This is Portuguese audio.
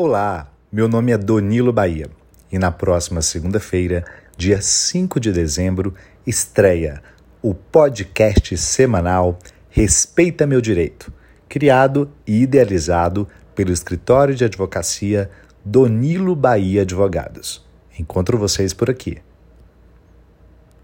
Olá, meu nome é Donilo Bahia e na próxima segunda-feira, dia 5 de dezembro, estreia o podcast semanal Respeita Meu Direito, criado e idealizado pelo escritório de advocacia Donilo Bahia Advogados. Encontro vocês por aqui.